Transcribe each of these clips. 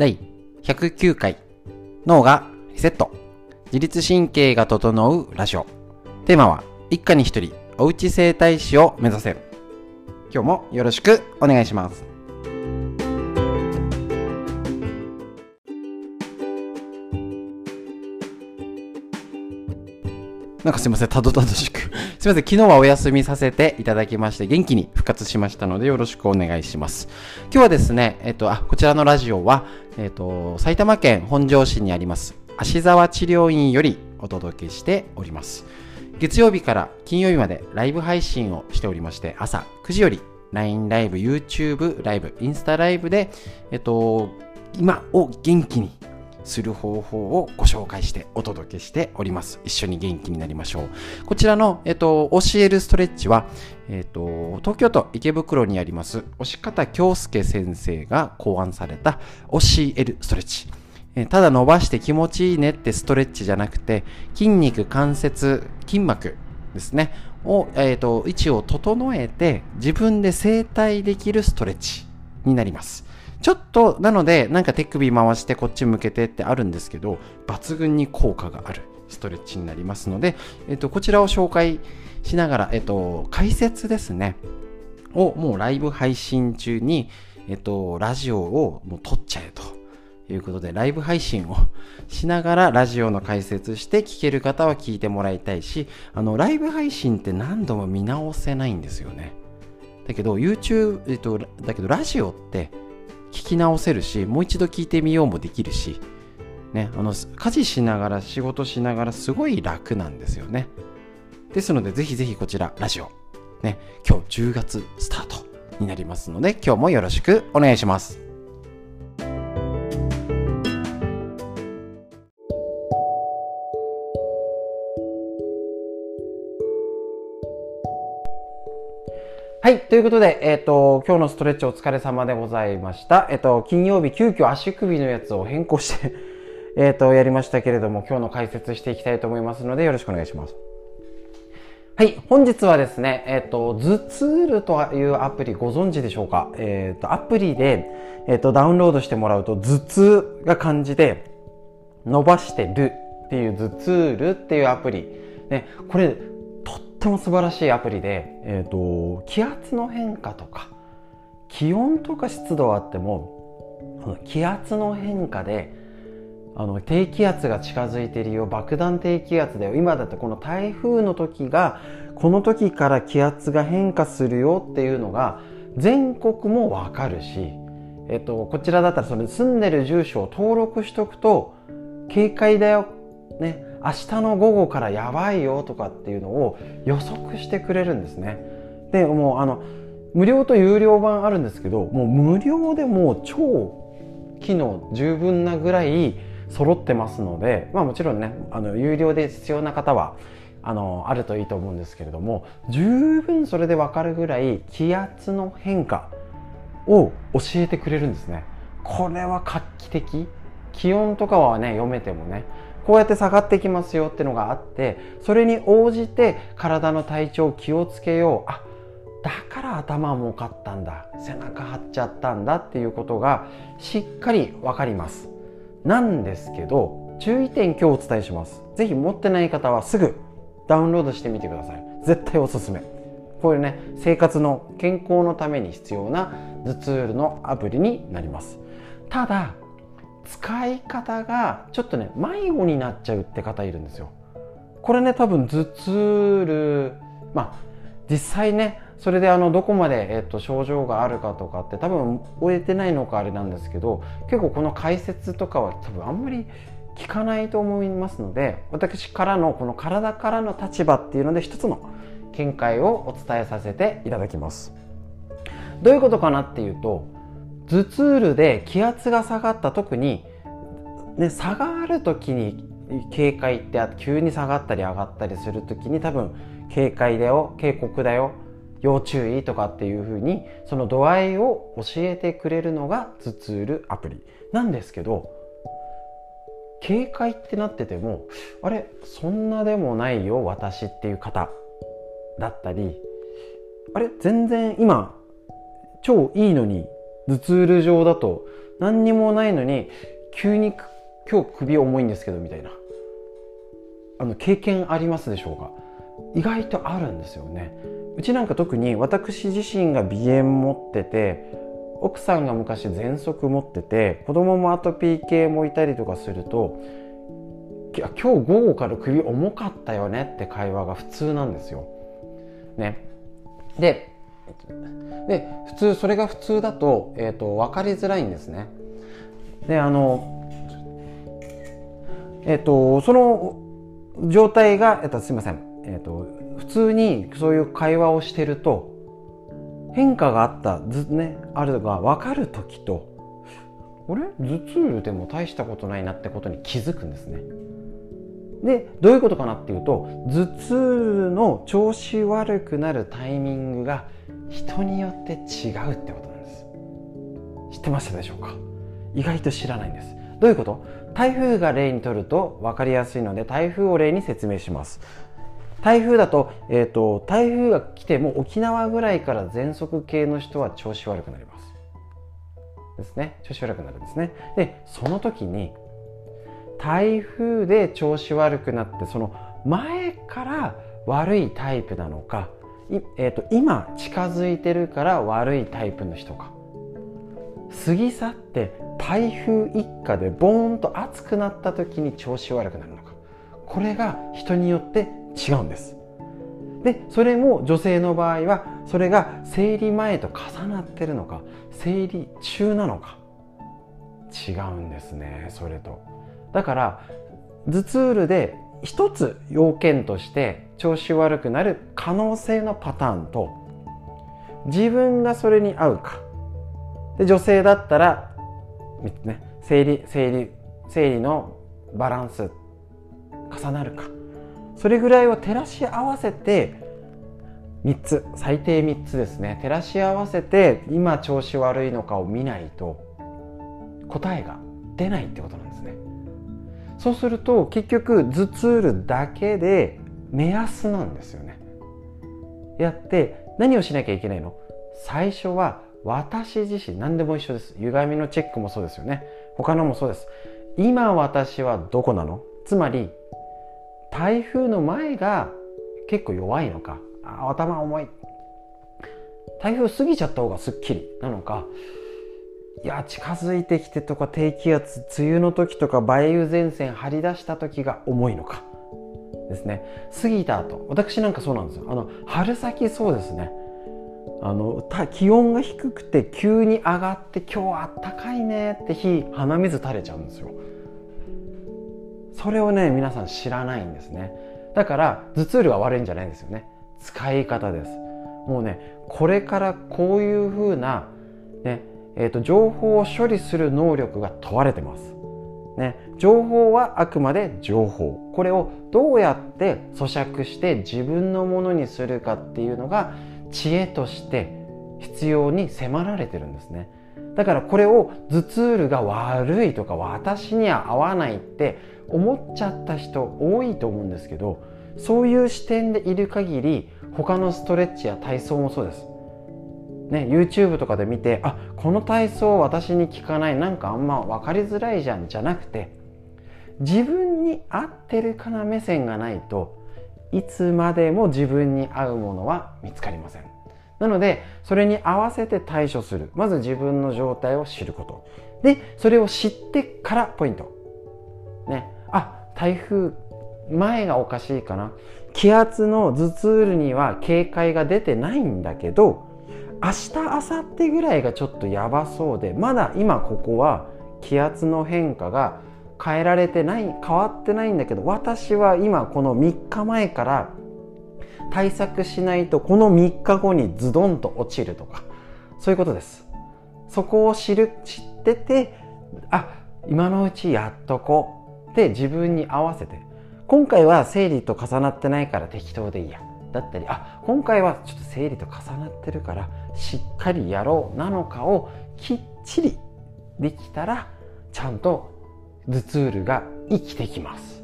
第109回脳がリセット。自律神経が整うラジオ。テーマは一家に一人おうち整体師を目指せる。今日もよろしくお願いします。なんかすいません、たどたどしく。すいません、昨日はお休みさせていただきまして、元気に復活しましたので、よろしくお願いします。今日はですね、えっと、あ、こちらのラジオは、えっと、埼玉県本庄市にあります、芦沢治療院よりお届けしております。月曜日から金曜日までライブ配信をしておりまして、朝9時より LINE ライブ、YouTube ライブ、インスタライブで、えっと、今を元気にする方法をご紹介してお届けしております。一緒に元気になりましょう。こちらの、えっと、教えるストレッチは、えっと、東京都池袋にあります、押方京介先生が考案された教えるストレッチ。ただ伸ばして気持ちいいねってストレッチじゃなくて、筋肉、関節、筋膜ですね、を、えっと、位置を整えて自分で整体できるストレッチになります。ちょっと、なので、なんか手首回してこっち向けてってあるんですけど、抜群に効果があるストレッチになりますので、えっと、こちらを紹介しながら、えっと、解説ですね、をもうライブ配信中に、えっと、ラジオをもう撮っちゃえと。いうことで、ライブ配信をしながらラジオの解説して聞ける方は聞いてもらいたいし、あの、ライブ配信って何度も見直せないんですよね。だけど、YouTube、えっと、だけどラジオって聞き直せるし、もう一度聞いてみようもできるし、ね、あの、家事しながら仕事しながらすごい楽なんですよね。ですので、ぜひぜひこちら、ラジオ、ね、今日10月スタートになりますので、今日もよろしくお願いします。はい。ということで、えっ、ー、と、今日のストレッチお疲れ様でございました。えっ、ー、と、金曜日、急遽足首のやつを変更して えっと、やりましたけれども、今日の解説していきたいと思いますので、よろしくお願いします。はい。本日はですね、えっ、ー、と、ズツールというアプリご存知でしょうか？えっ、と、アプリで、えっ、と、ダウンロードしてもらうと、頭痛が感じで、伸ばしてるっていう頭ツールっていうアプリ。ね、これ、っても素晴らしいアプリで、えーと、気圧の変化とか気温とか湿度はあっても気圧の変化であの低気圧が近づいているよ爆弾低気圧だよ今だってこの台風の時がこの時から気圧が変化するよっていうのが全国もわかるし、えっと、こちらだったらその住んでる住所を登録しとくと警戒だよ、ね、明日の午後からやばいよとかっていうのを予測してくれるんですね。で、もうあの、無料と有料版あるんですけど、もう無料でもう超機能十分なぐらい揃ってますので、まあもちろんね、あの、有料で必要な方は、あの、あるといいと思うんですけれども、十分それでわかるぐらい気圧の変化を教えてくれるんですね。これは画期的。気温とかはね、読めてもね、こうやって下がってきますよってのがあってそれに応じて体の体調気をつけよう。あだから頭重かったんだ。背中張っちゃったんだ。っていうことがしっかり分かります。なんですけど注意点今日お伝えします。是非持ってない方はすぐダウンロードしてみてください。絶対おすすめ。こういうね生活の健康のために必要な頭痛のアプリになります。ただ使い方がちょっとね迷子になっちゃうって方いるんですよ。これね多分頭痛るまあ実際ねそれであのどこまで、えっと、症状があるかとかって多分終えてないのかあれなんですけど結構この解説とかは多分あんまり聞かないと思いますので私からのこの体からの立場っていうので一つの見解をお伝えさせていただきます。どういうことかなっていうと頭痛ルで気圧が下がった特に、ね、差がる時に警戒って急に下がったり上がったりする時に多分警戒だよ警告だよ要注意とかっていう風にその度合いを教えてくれるのが頭痛ルアプリ。なんですけど警戒ってなっててもあれそんなでもないよ私っていう方だったりあれ全然今超いいのに頭痛ル上だと何にもないのに急に今日首重いんですけどみたいな。あの経験ありますでしょうか？意外とあるんですよね。うちなんか特に私自身が鼻炎持ってて奥さんが昔喘息持ってて子供もアトピー系もいたりとかすると今日午後から首重かったよねって会話が普通なんですよ。ね、でで普通それが普通だと,、えーと、分かりづらいんですね。であのえっ、ー、とその状態が、えーと、すいません、えーと、普通にそういう会話をしてると変化があったず、ね、あるが分かる時とあれ？頭痛でも大したことないなってことに気づくんですね。でどういうことかなっていうと頭痛の調子悪くなるタイミングが人によって違うってことなんです。知ってましたでしょうか？意外と知らないんです。どういうこと？台風が例にとると分かりやすいので台風を例に説明します。台風だと,、えーと、台風が来ても沖縄ぐらいから喘息系の人は調子悪くなります。ですね。調子悪くなるんですね。でその時に台風で調子悪くなってその前から悪いタイプなのかえーと、今近づいてるから悪いタイプの人か。過ぎ去って台風一過でボーンと暑くなった時に調子悪くなるのか。これが人によって違うんです。でそれも女性の場合はそれが生理前と重なってるのか生理中なのか。違うんですねそれと。だから頭痛ールで一つ要件として調子悪くなる可能性のパターンと自分がそれに合うか。で女性だったら、ね、生理生理生理のバランス重なるか。それぐらいを照らし合わせて3つ最低3つですね。照らし合わせて今調子悪いのかを見ないと答えが出ないってことなんですね。そうすると結局頭痛るだけで目安なんですよね。やって何をしなきゃいけないの？最初は私自身何でも一緒です。歪みのチェックもそうですよね。他のもそうです。今私はどこなの？つまり台風の前が結構弱いのか。あ頭重い。台風過ぎちゃった方がすっきりなのか。いや近づいてきてとか低気圧梅雨の時とか梅雨前線張り出した時が重いのか。ですね。過ぎた後。私なんかそうなんですよ。あの春先そうですね。あの気温が低くて急に上がって今日あったかいねって日鼻水垂れちゃうんですよ。それをね皆さん知らないんですね。だから頭痛量が悪いんじゃないんですよね。使い方です。もうねこれからこういう風なねえーと情報を処理する能力が問われてます。ね、情報はあくまで情報。これをどうやって咀嚼して自分のものにするかっていうのが知恵として必要に迫られてるんですね。だからこれを頭痛ルが悪いとか私には合わないって思っちゃった人多いと思うんですけどそういう視点でいる限り他のストレッチや体操もそうです。ね、YouTube とかで見てあこの体操私に効かないなんかあんま分かりづらいじゃんじゃなくて自分に合ってるかな目線がないといつまでも自分に合うものは見つかりません。なのでそれに合わせて対処する。まず自分の状態を知ること。でそれを知ってからポイント。ね。あ台風前がおかしいかな。気圧の頭痛には警戒が出てないんだけど明日明後日ぐらいがちょっとやばそうでまだ今ここは気圧の変化が変えられてない変わってないんだけど私は今この3日前から対策しないとこの3日後にズドンと落ちるとかそういうことです。そこを知る知っててあ今のうちやっとこうって自分に合わせて今回は生理と重なってないから適当でいいや。だったりあ今回はちょっと生理と重なってるからしっかりやろうなのかをきっちりできたらちゃんと頭痛ルが生きてきます。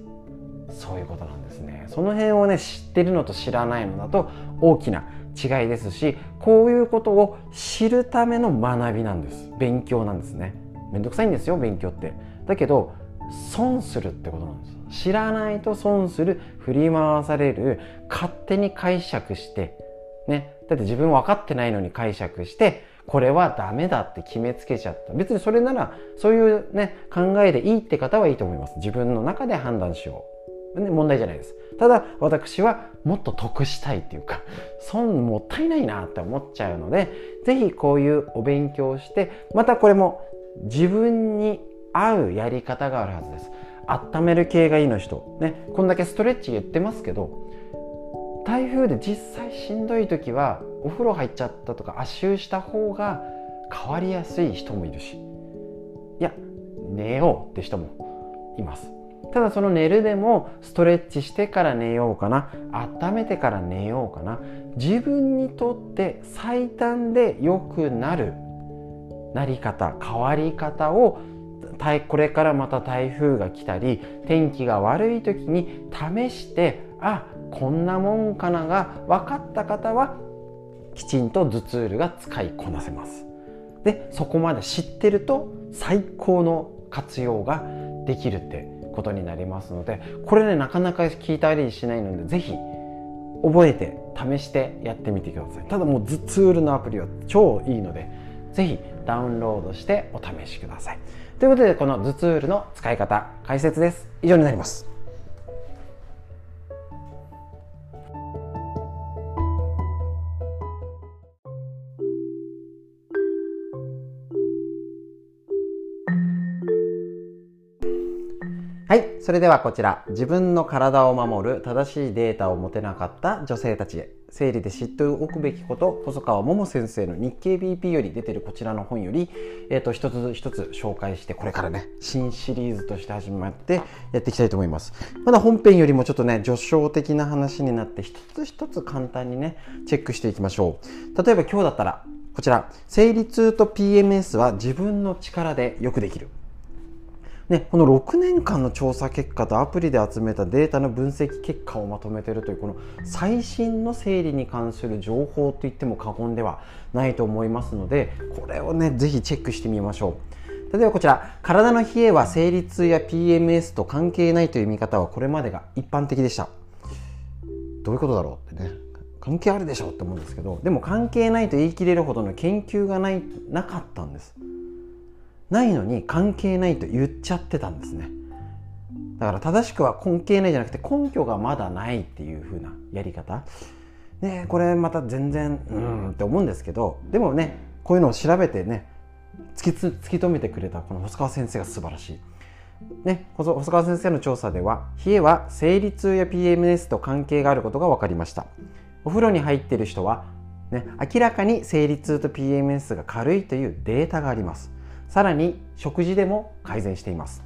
そういうことなんですね。その辺をね知ってるのと知らないのだと大きな違いですしこういうことを知るための学びなんです。勉強なんですね。めんどくさいんですよ勉強って。だけど損するってことなんです。知らないと損する振り回される勝手に解釈してねだって自分分かってないのに解釈してこれはダメだって決めつけちゃった。別にそれならそういうね考えでいいって方はいいと思います。自分の中で判断しよう、ね、問題じゃないです。ただ私はもっと得したいっていうか損もったいないなって思っちゃうので是非こういうお勉強をしてまたこれも自分に合うやり方があるはずです。温める系がいいの人。ねこんだけストレッチ言ってますけど台風で実際しんどい時はお風呂入っちゃったとか足湯した方が変わりやすい人もいるし。いや寝ようって人もいます。ただその寝るでもストレッチしてから寝ようかな。温めてから寝ようかな。自分にとって最短で良くなるなり方変わり方をこれからまた台風が来たり天気が悪い時に試してあこんなもんかなが分かった方はきちんと頭ツールが使いこなせます。でそこまで知ってると最高の活用ができるってことになりますのでこれねなかなか聞いたりしないので是非覚えて試してやってみてください。ただもう頭ツールのアプリは超いいので是非ダウンロードしてお試しください。ということでこの頭ツールの使い方解説です。以上になります。それではこちら、自分の体を守る正しいデータを持てなかった女性たちへ、生理で知っておくべきこと、細川桃先生の日経 BP より出てるこちらの本より、えっ、ー、と、一つ一つ紹介して、これからね、新シリーズとして始まってやっていきたいと思います。まだ本編よりもちょっとね、序章的な話になって、一つ一つ簡単にね、チェックしていきましょう。例えば今日だったら、こちら、生理痛と PMS は自分の力でよくできる。ね、この6年間の調査結果とアプリで集めたデータの分析結果をまとめてるというこの最新の生理に関する情報といっても過言ではないと思いますのでこれをねぜひチェックしてみましょう。例えばこちら体の冷えは生理痛や PMS と関係ないという見方はこれまでが一般的でした。どういうことだろうってね関係あるでしょうって思うんですけどでも関係ないと言い切れるほどの研究がないなかったんです。ないのに関係ないと言っちゃってたんですねだから正しくは関係ないじゃなくて根拠がまだないっていう風なやり方ねこれまた全然うんって思うんですけどでもねこういうのを調べてね突きつ突き止めてくれたこの細川先生が素晴らしい。ね、細川先生の調査では冷えは生理痛や PMS と関係があることが分かりましたお風呂に入っている人は、ね、明らかに生理痛と PMS が軽いというデータがありますさらに食事でも改善しています。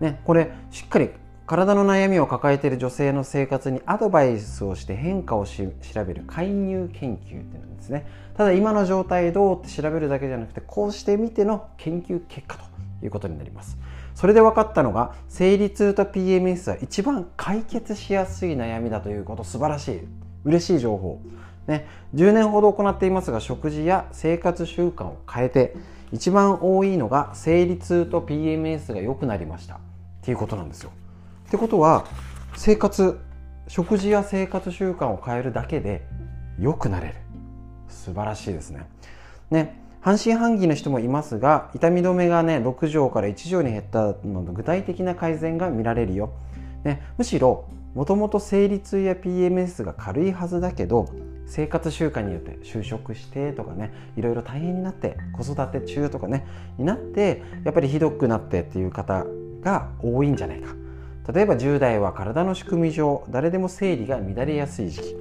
ね、これしっかり体の悩みを抱えている女性の生活にアドバイスをして変化を調べる介入研究ってなんですね。ただ今の状態どうって調べるだけじゃなくてこうしてみての研究結果ということになります。それで分かったのが生理痛と PMS は一番解決しやすい悩みだということ。素晴らしい。嬉しい情報。ね10年ほど行っていますが食事や生活習慣を変えて一番多いのが生理痛と PMS が良くなりましたっていうことなんですよ。ってことは生活食事や生活習慣を変えるだけで良くなれる素晴らしいですね。ね半信半疑の人もいますが痛み止めがね6錠から1錠に減ったの具体的な改善が見られるよ。ね、むしろもともと生理痛や PMS が軽いはずだけど生活習慣によって就職してとかねいろいろ大変になって子育て中とかねになってやっぱりひどくなってっていう方が多いんじゃないか。例えば10代は体の仕組み上誰でも生理が乱れやすい時期。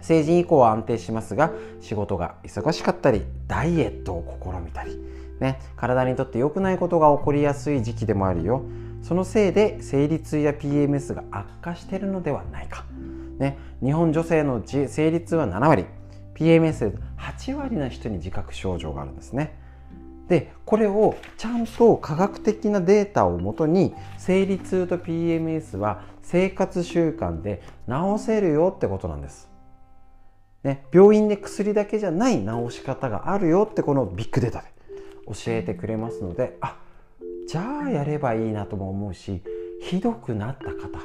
成人以降は安定しますが仕事が忙しかったりダイエットを試みたり、ね、体にとって良くないことが起こりやすい時期でもあるよ。そのせいで生理痛や PMS が悪化しているのではないか。ね、日本女性のうち生理痛は7割。PMS で8割の人に自覚症状があるんですね。でこれをちゃんと科学的なデータをもとに生理痛と PMS は生活習慣で治せるよってことなんです、ね、病院で薬だけじゃない治し方があるよってこのビッグデータで教えてくれますのであじゃあやればいいなとも思うしひどくなった方。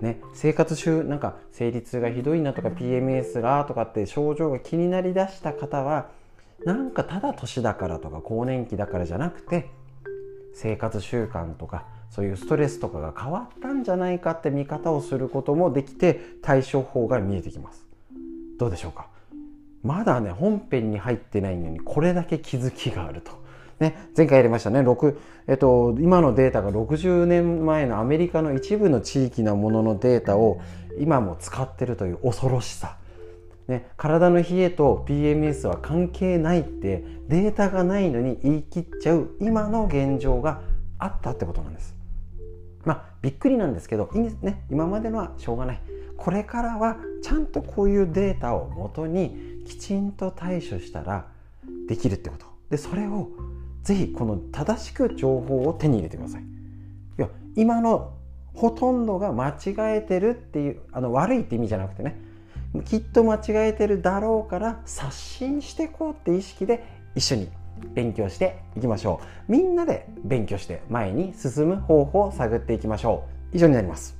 ね、生活習なんか生理痛がひどいなとか PMS がとかって症状が気になりだした方はなんかただ年だからとか更年期だからじゃなくて生活習慣とかそういうストレスとかが変わったんじゃないかって見方をすることもできて対処法が見えてきます。どうでしょうか。まだね本編に入ってないのにこれだけ気づきがあると。ね、前回やりましたね。6、えっと、今のデータが60年前のアメリカの一部の地域のもののデータを今も使ってるという恐ろしさ、ね、体の冷えと PMS は関係ないってデータがないのに言い切っちゃう今の現状があったってことなんです。まあびっくりなんですけどいいね。今までのはしょうがない。これからはちゃんとこういうデータをもとにきちんと対処したらできるってこと。でそれをぜひこの正しく情報を手に入れてください。いや今のほとんどが間違えてるっていうあの悪いって意味じゃなくてねきっと間違えてるだろうから刷新していこうって意識で一緒に勉強していきましょう。みんなで勉強して前に進む方法を探っていきましょう。以上になります。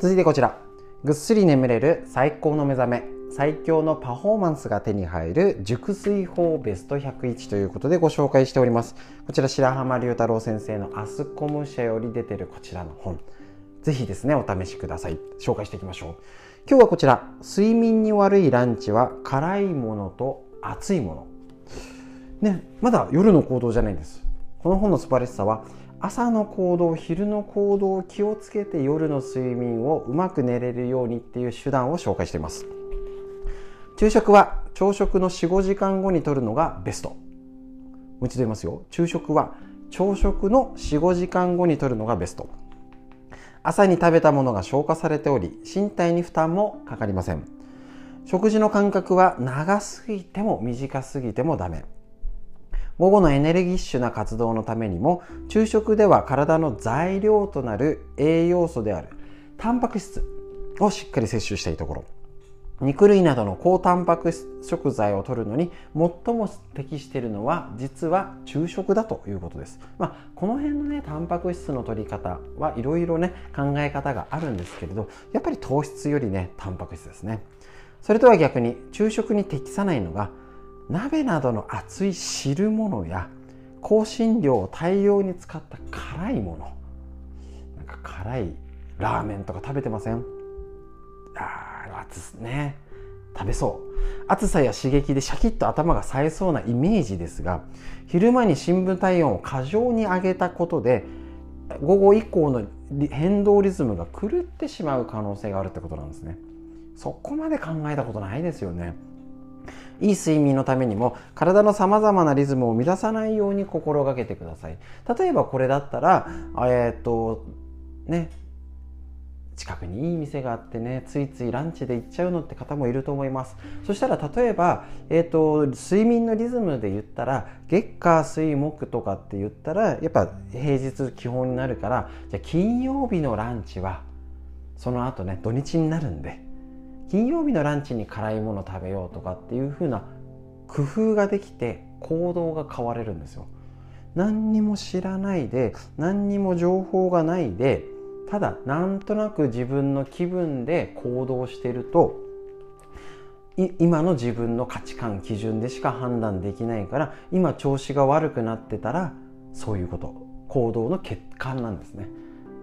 続いてこちら。ぐっすり眠れる最高の目覚め。最強のパフォーマンスが手に入る熟睡法ベスト101ということでご紹介しております。こちら白浜龍太郎先生のアスコム社より出てるこちらの本。ぜひですねお試しください。紹介していきましょう。今日はこちら。睡眠に悪いランチは辛いものと熱いもの。ねまだ夜の行動じゃないんです。この本の素晴らしさは朝の行動昼の行動を気をつけて夜の睡眠をうまく寝れるようにっていう手段を紹介しています。昼食は朝食の45時間後にとるのがベスト。もう一度言いますよ。昼食は朝食の45時間後にとるのがベスト。朝に食べたものが消化されており身体に負担もかかりません。食事の間隔は長すぎても短すぎてもダメ。午後のエネルギッシュな活動のためにも昼食では体の材料となる栄養素であるタンパク質をしっかり摂取したいところ肉類などの高タンパク食材を摂るのに最も適しているのは実は昼食だということです。まあ、この辺のねタンパク質の摂り方はいろいろね考え方があるんですけれどやっぱり糖質よりねタンパク質ですね。それとは逆に昼食に適さないのが鍋などの熱い汁物や香辛料を大量に使った辛いもの。なんか辛いラーメンとか食べてません？あ熱ね。食べそう。暑さや刺激でシャキッと頭が冴えそうなイメージですが昼間に深部体温を過剰に上げたことで午後以降の変動リズムが狂ってしまう可能性があるってことなんですね。そこまで考えたことないですよね。いい睡眠のためにも体のさまざまなリズムを乱さないように心がけてください。例えばこれだったらえっ、とね近くにいい店があってねついついランチで行っちゃうのって方もいると思います。そしたら例えば、えーと、睡眠のリズムで言ったら月火水木とかって言ったらやっぱ平日基本になるからじゃ金曜日のランチはその後ね土日になるんで。金曜日のランチに辛いもの食べようとかっていう風な工夫ができて行動が変われるんですよ。何にも知らないで何にも情報がないでただなんとなく自分の気分で行動してると今の自分の価値観基準でしか判断できないから今調子が悪くなってたらそういうこと。行動の欠陥なんですね。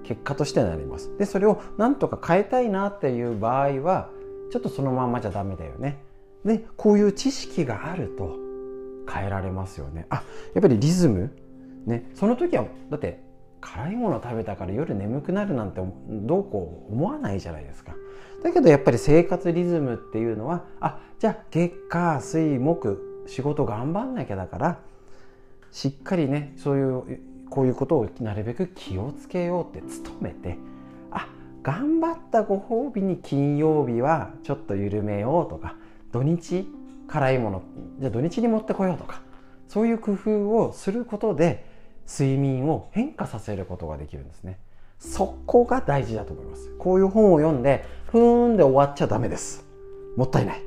結果としてなります。でそれをなんとか変えたいなっていう場合はちょっとそのまんまじゃダメだよね。でこういう知識があると変えられますよね。あやっぱりリズム。ねその時はだって辛いもの食べたから夜眠くなるなんてどうこう思わないじゃないですか。だけどやっぱり生活リズムっていうのはあじゃあ月火水木仕事頑張んなきゃだからしっかりねそういうこういうことをなるべく気をつけようって努めて頑張ったご褒美に金曜日はちょっと緩めようとか土日辛いものじゃあ土日に持ってこようとかそういう工夫をすることで睡眠を変化させることができるんですね。そこが大事だと思います。こういう本を読んでふーんで終わっちゃダメです。もったいない。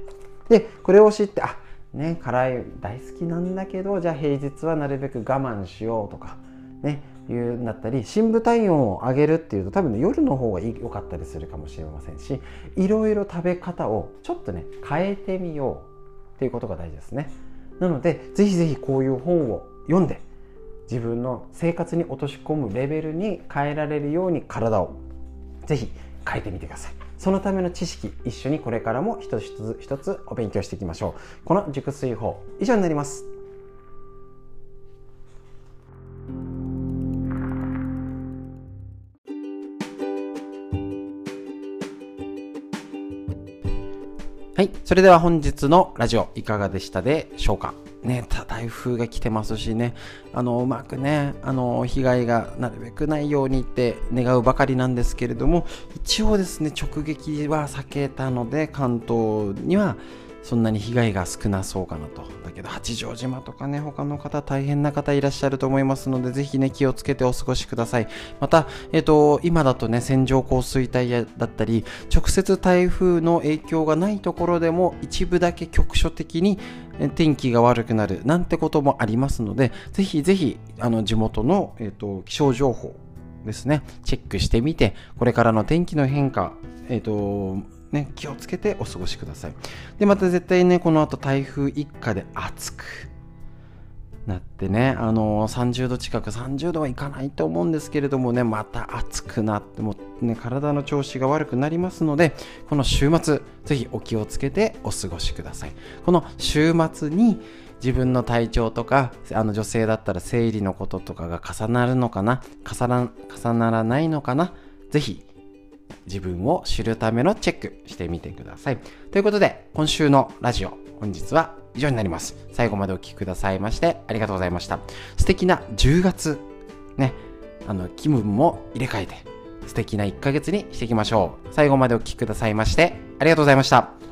でこれを知ってあね辛い大好きなんだけどじゃあ平日はなるべく我慢しようとかねいうんだったり深部体温を上げるっていうと多分ね夜の方が良かったりするかもしれませんしいろいろ食べ方をちょっとね変えてみようっていうことが大事ですね。なのでぜひぜひこういう本を読んで自分の生活に落とし込むレベルに変えられるように体をぜひ変えてみてください。そのための知識一緒にこれからも一つ一つ一つお勉強していきましょう。この熟睡法以上になります。はい。それでは本日のラジオいかがでしたでしょうか？ね、台風が来てますしね、あの、うまくね、あの、被害がなるべくないようにって願うばかりなんですけれども、一応ですね、直撃は避けたので、関東には、そんなに被害が少なそうかなと。だけど八丈島とかね、他の方大変な方いらっしゃると思いますので、ぜひね、気をつけてお過ごしください。また、えっ、ー、と、今だとね、線状降水帯だったり、直接台風の影響がないところでも一部だけ局所的に天気が悪くなるなんてこともありますので、ぜひぜひ、あの、地元の、えっ、ー、と、気象情報ですね、チェックしてみて、これからの天気の変化、えっ、ー、と、ね、気をつけてお過ごしください。で、また絶対ね、この後台風一過で暑くなってね、あのー、30度近く、30度はいかないと思うんですけれどもね、また暑くなって、もね、体の調子が悪くなりますので、この週末、ぜひお気をつけてお過ごしください。この週末に、自分の体調とかあの女性だったら生理のこととかが重なるのかな重な重ならないのかなぜひ自分を知るためのチェックしてみてください。ということで、今週のラジオ、本日は以上になります。最後までお聴きくださいましてありがとうございました。素敵な10月、ね、あの、気分も入れ替えて、素敵な1ヶ月にしていきましょう。最後までお聴きくださいましてありがとうございました。